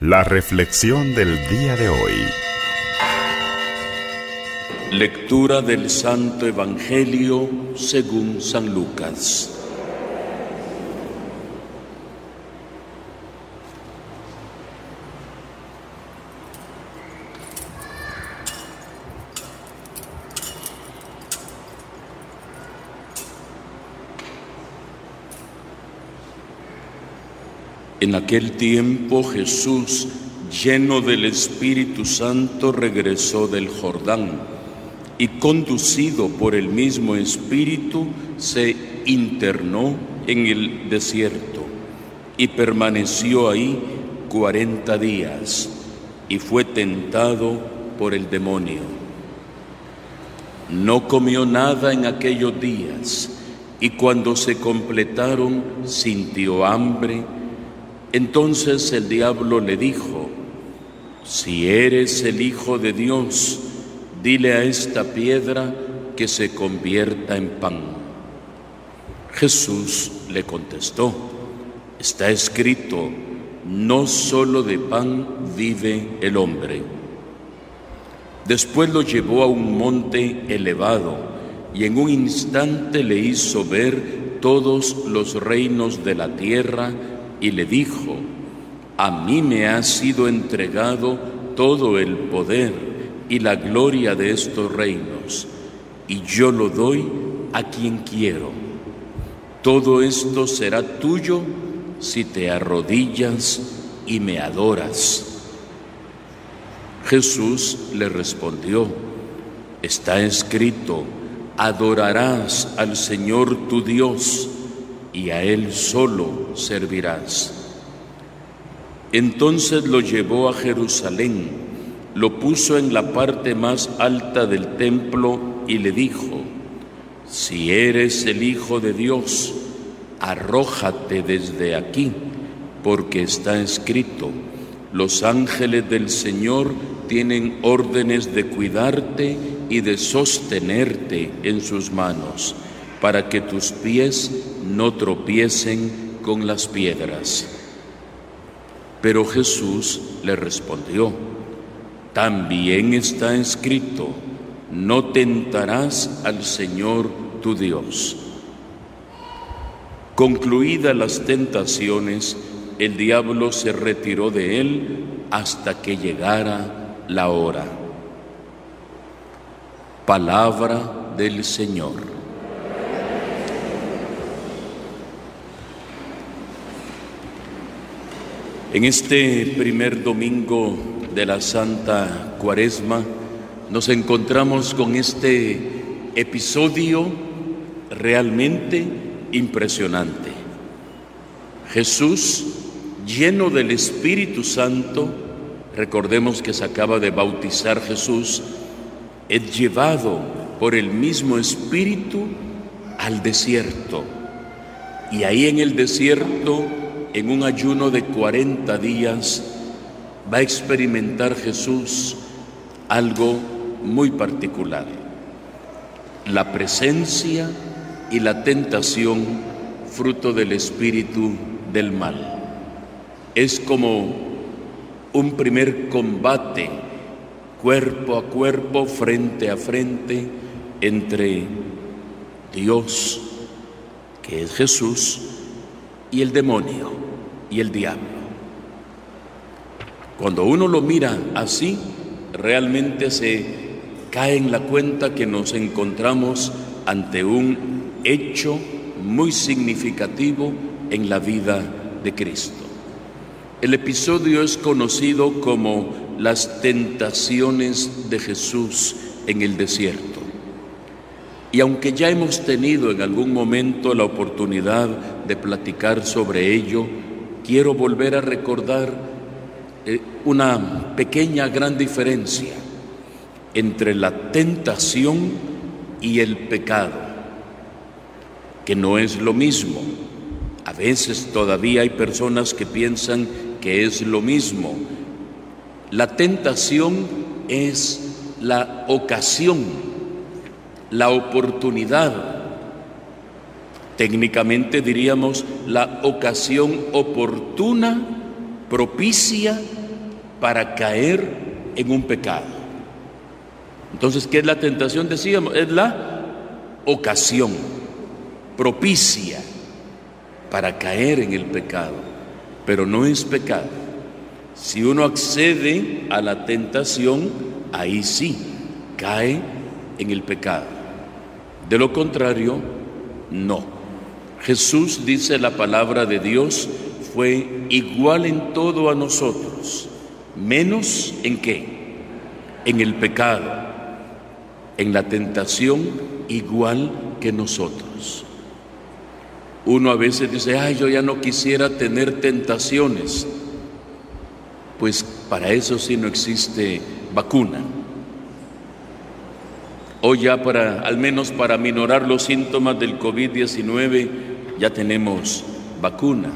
La reflexión del día de hoy. Lectura del Santo Evangelio según San Lucas. En aquel tiempo Jesús, lleno del Espíritu Santo, regresó del Jordán y conducido por el mismo Espíritu, se internó en el desierto y permaneció ahí cuarenta días y fue tentado por el demonio. No comió nada en aquellos días y cuando se completaron sintió hambre entonces el diablo le dijo, si eres el Hijo de Dios, dile a esta piedra que se convierta en pan. Jesús le contestó, está escrito, no solo de pan vive el hombre. Después lo llevó a un monte elevado y en un instante le hizo ver todos los reinos de la tierra y le dijo, a mí me ha sido entregado todo el poder y la gloria de estos reinos, y yo lo doy a quien quiero. Todo esto será tuyo si te arrodillas y me adoras. Jesús le respondió, está escrito, adorarás al Señor tu Dios, y a Él solo servirás. Entonces lo llevó a Jerusalén, lo puso en la parte más alta del templo y le dijo, si eres el Hijo de Dios, arrójate desde aquí, porque está escrito, los ángeles del Señor tienen órdenes de cuidarte y de sostenerte en sus manos para que tus pies no tropiecen con las piedras. Pero Jesús le respondió, también está escrito, no tentarás al Señor tu Dios. Concluidas las tentaciones, el diablo se retiró de él hasta que llegara la hora. Palabra del Señor. En este primer domingo de la Santa Cuaresma nos encontramos con este episodio realmente impresionante. Jesús, lleno del Espíritu Santo, recordemos que se acaba de bautizar Jesús, es llevado por el mismo Espíritu al desierto. Y ahí en el desierto en un ayuno de 40 días va a experimentar Jesús algo muy particular, la presencia y la tentación fruto del espíritu del mal. Es como un primer combate cuerpo a cuerpo, frente a frente, entre Dios, que es Jesús, y el demonio y el diablo. Cuando uno lo mira así, realmente se cae en la cuenta que nos encontramos ante un hecho muy significativo en la vida de Cristo. El episodio es conocido como las tentaciones de Jesús en el desierto. Y aunque ya hemos tenido en algún momento la oportunidad de platicar sobre ello, quiero volver a recordar eh, una pequeña gran diferencia entre la tentación y el pecado, que no es lo mismo. A veces todavía hay personas que piensan que es lo mismo. La tentación es la ocasión, la oportunidad Técnicamente diríamos la ocasión oportuna, propicia para caer en un pecado. Entonces, ¿qué es la tentación? Decíamos, es la ocasión propicia para caer en el pecado, pero no es pecado. Si uno accede a la tentación, ahí sí cae en el pecado. De lo contrario, no. Jesús dice la palabra de Dios fue igual en todo a nosotros, menos en qué? En el pecado, en la tentación igual que nosotros. Uno a veces dice, ay, yo ya no quisiera tener tentaciones. Pues para eso sí no existe vacuna. Hoy ya para, al menos para minorar los síntomas del COVID-19, ya tenemos vacuna.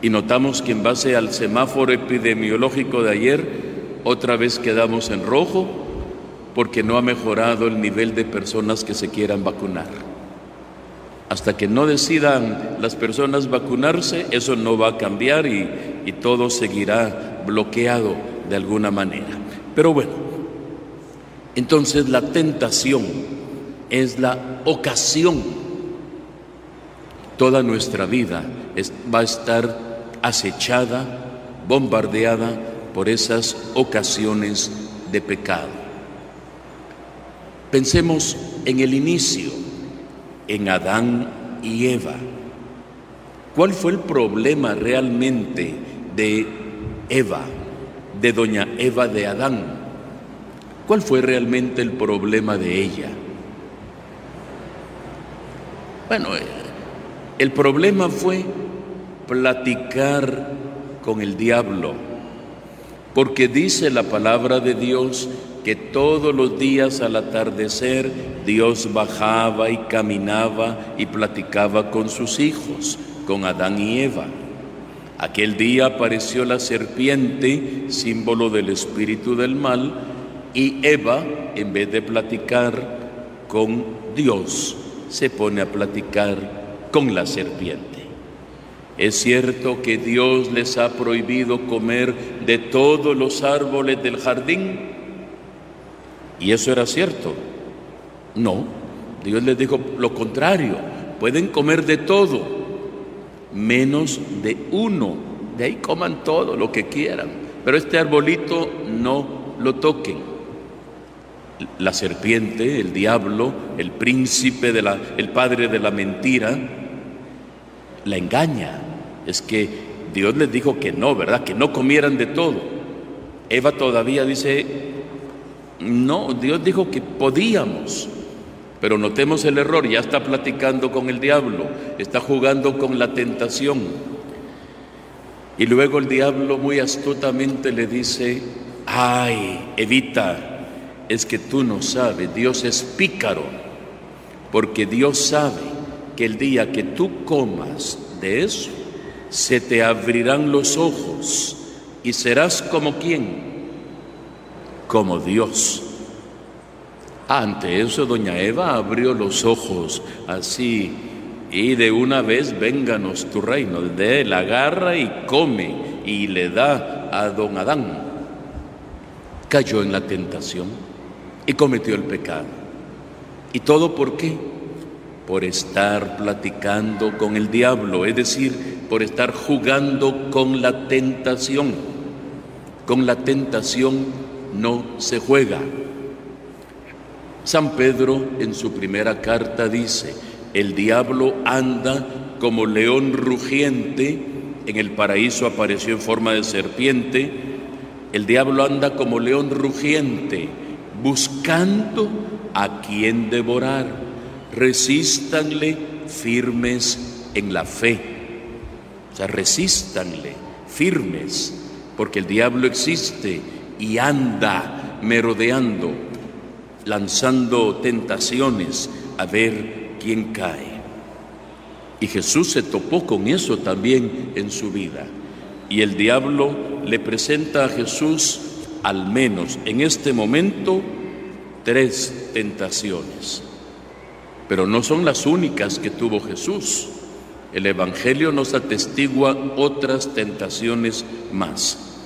Y notamos que en base al semáforo epidemiológico de ayer, otra vez quedamos en rojo porque no ha mejorado el nivel de personas que se quieran vacunar. Hasta que no decidan las personas vacunarse, eso no va a cambiar y, y todo seguirá bloqueado de alguna manera. Pero bueno, entonces la tentación es la ocasión. Toda nuestra vida va a estar acechada, bombardeada por esas ocasiones de pecado. Pensemos en el inicio, en Adán y Eva. ¿Cuál fue el problema realmente de Eva, de doña Eva de Adán? ¿Cuál fue realmente el problema de ella? Bueno, el problema fue platicar con el diablo, porque dice la palabra de Dios que todos los días al atardecer Dios bajaba y caminaba y platicaba con sus hijos, con Adán y Eva. Aquel día apareció la serpiente, símbolo del espíritu del mal, y Eva, en vez de platicar con Dios, se pone a platicar con la serpiente. Es cierto que Dios les ha prohibido comer de todos los árboles del jardín. Y eso era cierto. No, Dios les dijo lo contrario. Pueden comer de todo, menos de uno. De ahí coman todo lo que quieran. Pero este arbolito no lo toquen la serpiente, el diablo, el príncipe, de la, el padre de la mentira, la engaña. Es que Dios les dijo que no, ¿verdad? Que no comieran de todo. Eva todavía dice, no, Dios dijo que podíamos. Pero notemos el error, ya está platicando con el diablo, está jugando con la tentación. Y luego el diablo muy astutamente le dice, ay, Evita, es que tú no sabes, Dios es pícaro, porque Dios sabe que el día que tú comas de eso, se te abrirán los ojos y serás como quién, como Dios. Ante eso, doña Eva abrió los ojos así y de una vez vénganos tu reino. De él agarra y come y le da a don Adán. Cayó en la tentación y cometió el pecado. ¿Y todo por qué? Por estar platicando con el diablo, es decir, por estar jugando con la tentación. Con la tentación no se juega. San Pedro en su primera carta dice, el diablo anda como león rugiente, en el paraíso apareció en forma de serpiente, el diablo anda como león rugiente, buscando a quien devorar. Resístanle firmes en la fe. O sea, resístanle firmes, porque el diablo existe y anda merodeando, lanzando tentaciones a ver quién cae. Y Jesús se topó con eso también en su vida. Y el diablo le presenta a Jesús al menos en este momento tres tentaciones. Pero no son las únicas que tuvo Jesús. El Evangelio nos atestigua otras tentaciones más.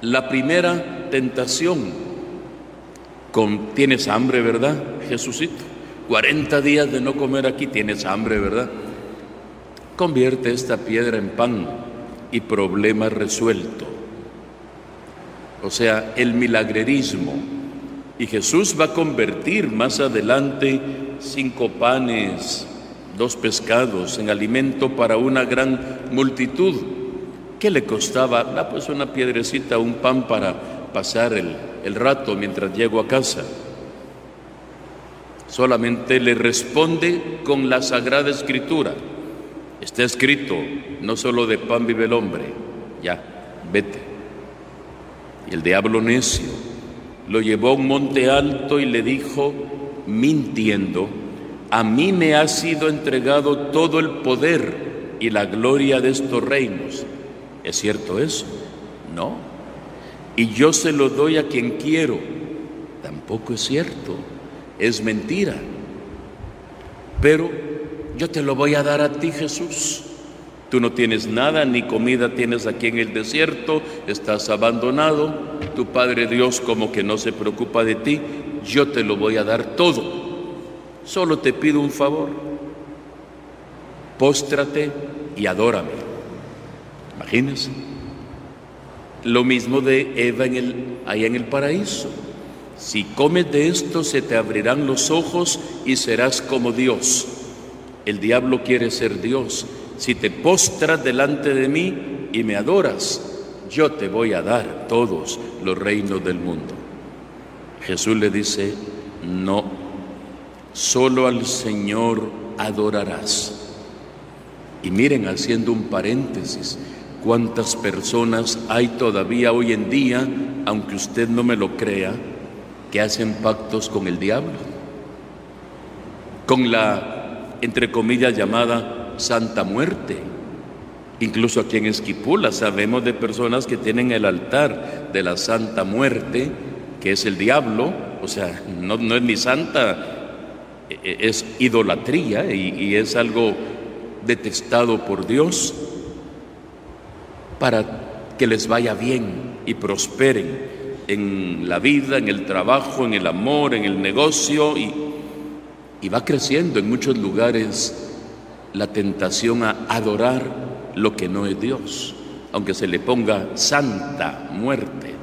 La primera tentación, tienes hambre, ¿verdad, Jesucito? 40 días de no comer aquí, tienes hambre, ¿verdad? Convierte esta piedra en pan y problema resuelto. O sea, el milagrerismo. Y Jesús va a convertir más adelante cinco panes, dos pescados en alimento para una gran multitud. ¿Qué le costaba? Ah, pues una piedrecita, un pan para pasar el, el rato mientras llego a casa. Solamente le responde con la Sagrada Escritura. Está escrito, no solo de pan vive el hombre, ya, vete. Y el diablo necio lo llevó a un monte alto y le dijo, mintiendo, a mí me ha sido entregado todo el poder y la gloria de estos reinos. ¿Es cierto eso? No. Y yo se lo doy a quien quiero. Tampoco es cierto. Es mentira. Pero yo te lo voy a dar a ti, Jesús. Tú no tienes nada, ni comida tienes aquí en el desierto, estás abandonado, tu Padre Dios como que no se preocupa de ti, yo te lo voy a dar todo. Solo te pido un favor, póstrate y adórame. Imagínense. Lo mismo de Eva en el, allá en el paraíso. Si comes de esto se te abrirán los ojos y serás como Dios. El diablo quiere ser Dios. Si te postras delante de mí y me adoras, yo te voy a dar todos los reinos del mundo. Jesús le dice, no, solo al Señor adorarás. Y miren, haciendo un paréntesis, cuántas personas hay todavía hoy en día, aunque usted no me lo crea, que hacen pactos con el diablo, con la entre comillas, llamada Santa Muerte. Incluso aquí en Esquipula sabemos de personas que tienen el altar de la Santa Muerte, que es el diablo, o sea, no, es ni santa, e, e, es idolatría y, y es algo detestado por Dios para que les vaya bien y prosperen en la vida, en el trabajo, en el amor, en el negocio y y va creciendo en muchos lugares la tentación a adorar lo que no es Dios, aunque se le ponga santa muerte.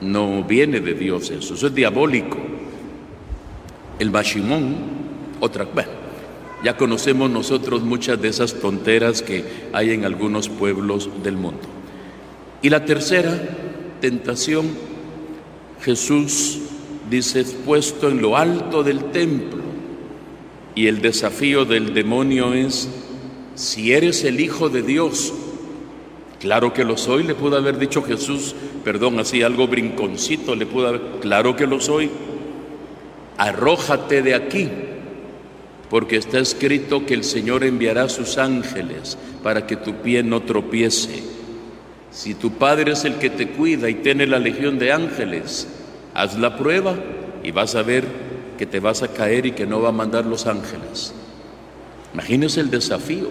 No viene de Dios eso, eso es diabólico. El Bashimón, otra, bueno, ya conocemos nosotros muchas de esas tonteras que hay en algunos pueblos del mundo. Y la tercera tentación, Jesús dice, puesto en lo alto del templo. Y el desafío del demonio es, si eres el Hijo de Dios, claro que lo soy, le pudo haber dicho Jesús, perdón, así algo brinconcito, le pudo haber, claro que lo soy, arrójate de aquí, porque está escrito que el Señor enviará sus ángeles para que tu pie no tropiece. Si tu Padre es el que te cuida y tiene la legión de ángeles, Haz la prueba y vas a ver que te vas a caer y que no va a mandar los ángeles. Imagínese el desafío.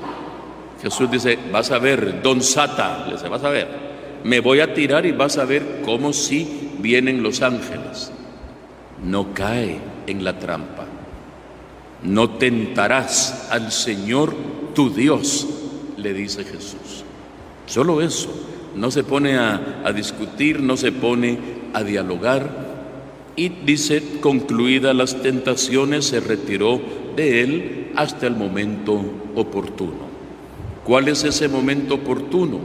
Jesús dice, vas a ver, don Sata, le dice, vas a ver, me voy a tirar y vas a ver cómo si vienen los ángeles. No cae en la trampa. No tentarás al Señor tu Dios, le dice Jesús. Solo eso. No se pone a, a discutir, no se pone a dialogar, y dice, concluidas las tentaciones, se retiró de él hasta el momento oportuno. ¿Cuál es ese momento oportuno?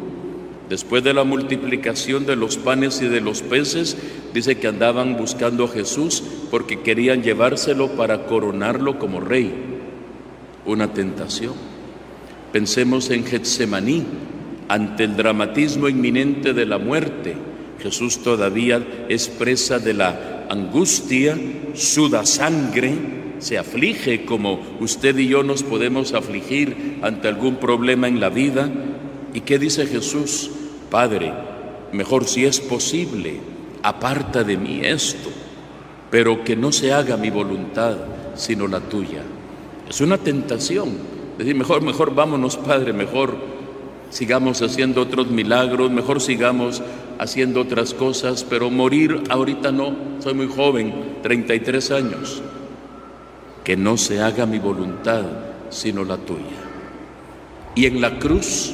Después de la multiplicación de los panes y de los peces, dice que andaban buscando a Jesús porque querían llevárselo para coronarlo como rey. Una tentación. Pensemos en Getsemaní, ante el dramatismo inminente de la muerte. Jesús todavía es presa de la angustia, suda sangre, se aflige como usted y yo nos podemos afligir ante algún problema en la vida. ¿Y qué dice Jesús? Padre, mejor si es posible, aparta de mí esto, pero que no se haga mi voluntad, sino la tuya. Es una tentación. Decir, mejor, mejor vámonos, Padre, mejor sigamos haciendo otros milagros, mejor sigamos haciendo otras cosas, pero morir ahorita no, soy muy joven, 33 años. Que no se haga mi voluntad, sino la tuya. Y en la cruz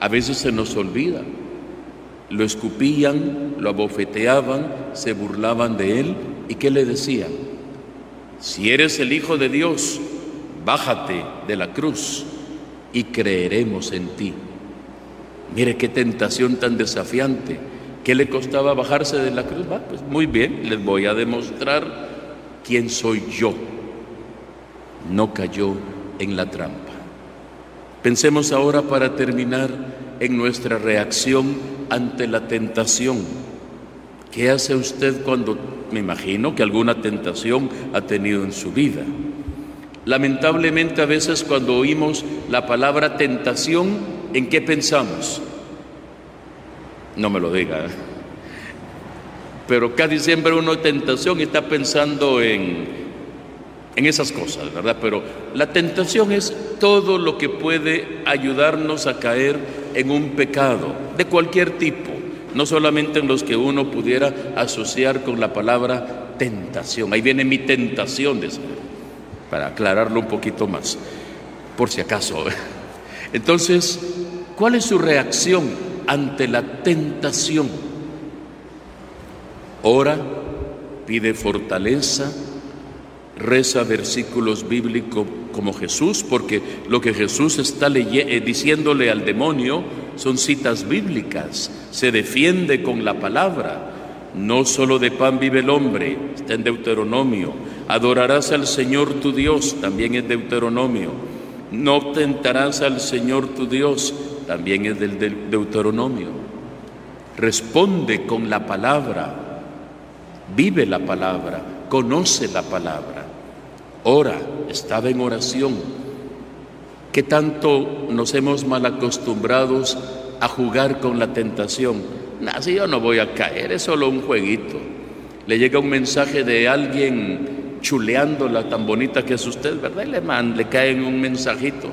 a veces se nos olvida. Lo escupían, lo abofeteaban, se burlaban de él y ¿qué le decían? Si eres el Hijo de Dios, bájate de la cruz y creeremos en ti. Mire qué tentación tan desafiante. ¿Qué le costaba bajarse de la cruz? pues muy bien, les voy a demostrar quién soy yo. No cayó en la trampa. Pensemos ahora para terminar en nuestra reacción ante la tentación. ¿Qué hace usted cuando, me imagino que alguna tentación ha tenido en su vida? Lamentablemente a veces cuando oímos la palabra tentación, ¿en qué pensamos? No me lo diga. ¿eh? Pero casi siempre uno tentación está pensando en en esas cosas, ¿verdad? Pero la tentación es todo lo que puede ayudarnos a caer en un pecado de cualquier tipo, no solamente en los que uno pudiera asociar con la palabra tentación. Ahí viene mi tentación, para aclararlo un poquito más, por si acaso. Entonces, ¿cuál es su reacción ante la tentación? Ora, pide fortaleza, reza versículos bíblicos como Jesús, porque lo que Jesús está eh, diciéndole al demonio son citas bíblicas, se defiende con la palabra. No solo de pan vive el hombre, está en Deuteronomio. Adorarás al Señor tu Dios, también es Deuteronomio. No tentarás al Señor tu Dios, también es del Deuteronomio. Responde con la palabra, vive la palabra, conoce la palabra. Ora, estaba en oración. ¿Qué tanto nos hemos mal acostumbrados a jugar con la tentación? Así yo no voy a caer, es solo un jueguito. Le llega un mensaje de alguien chuleándola tan bonita que es usted, ¿verdad? Le, man, le caen un mensajito.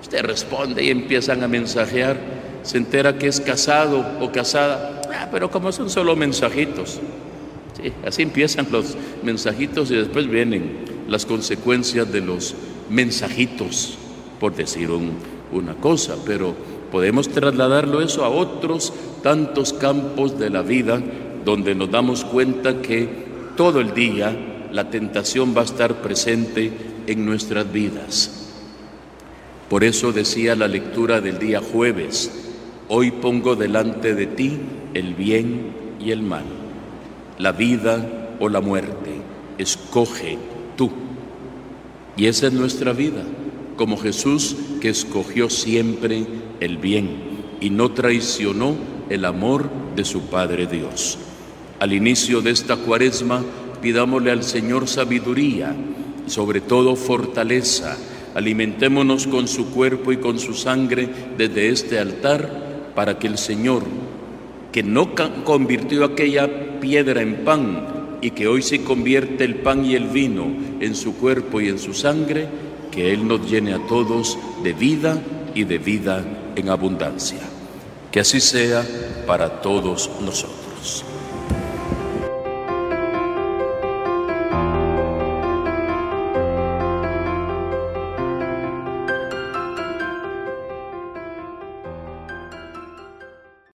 Usted responde y empiezan a mensajear. Se entera que es casado o casada. Ah, pero como son solo mensajitos. Sí, así empiezan los mensajitos y después vienen las consecuencias de los mensajitos, por decir una cosa, pero podemos trasladarlo eso a otros tantos campos de la vida donde nos damos cuenta que todo el día la tentación va a estar presente en nuestras vidas. Por eso decía la lectura del día jueves, hoy pongo delante de ti el bien y el mal, la vida o la muerte, escoge y esa es nuestra vida, como Jesús que escogió siempre el bien y no traicionó el amor de su Padre Dios. Al inicio de esta cuaresma, pidámosle al Señor sabiduría y sobre todo fortaleza. Alimentémonos con su cuerpo y con su sangre desde este altar para que el Señor, que no convirtió aquella piedra en pan, y que hoy se convierte el pan y el vino en su cuerpo y en su sangre, que Él nos llene a todos de vida y de vida en abundancia. Que así sea para todos nosotros.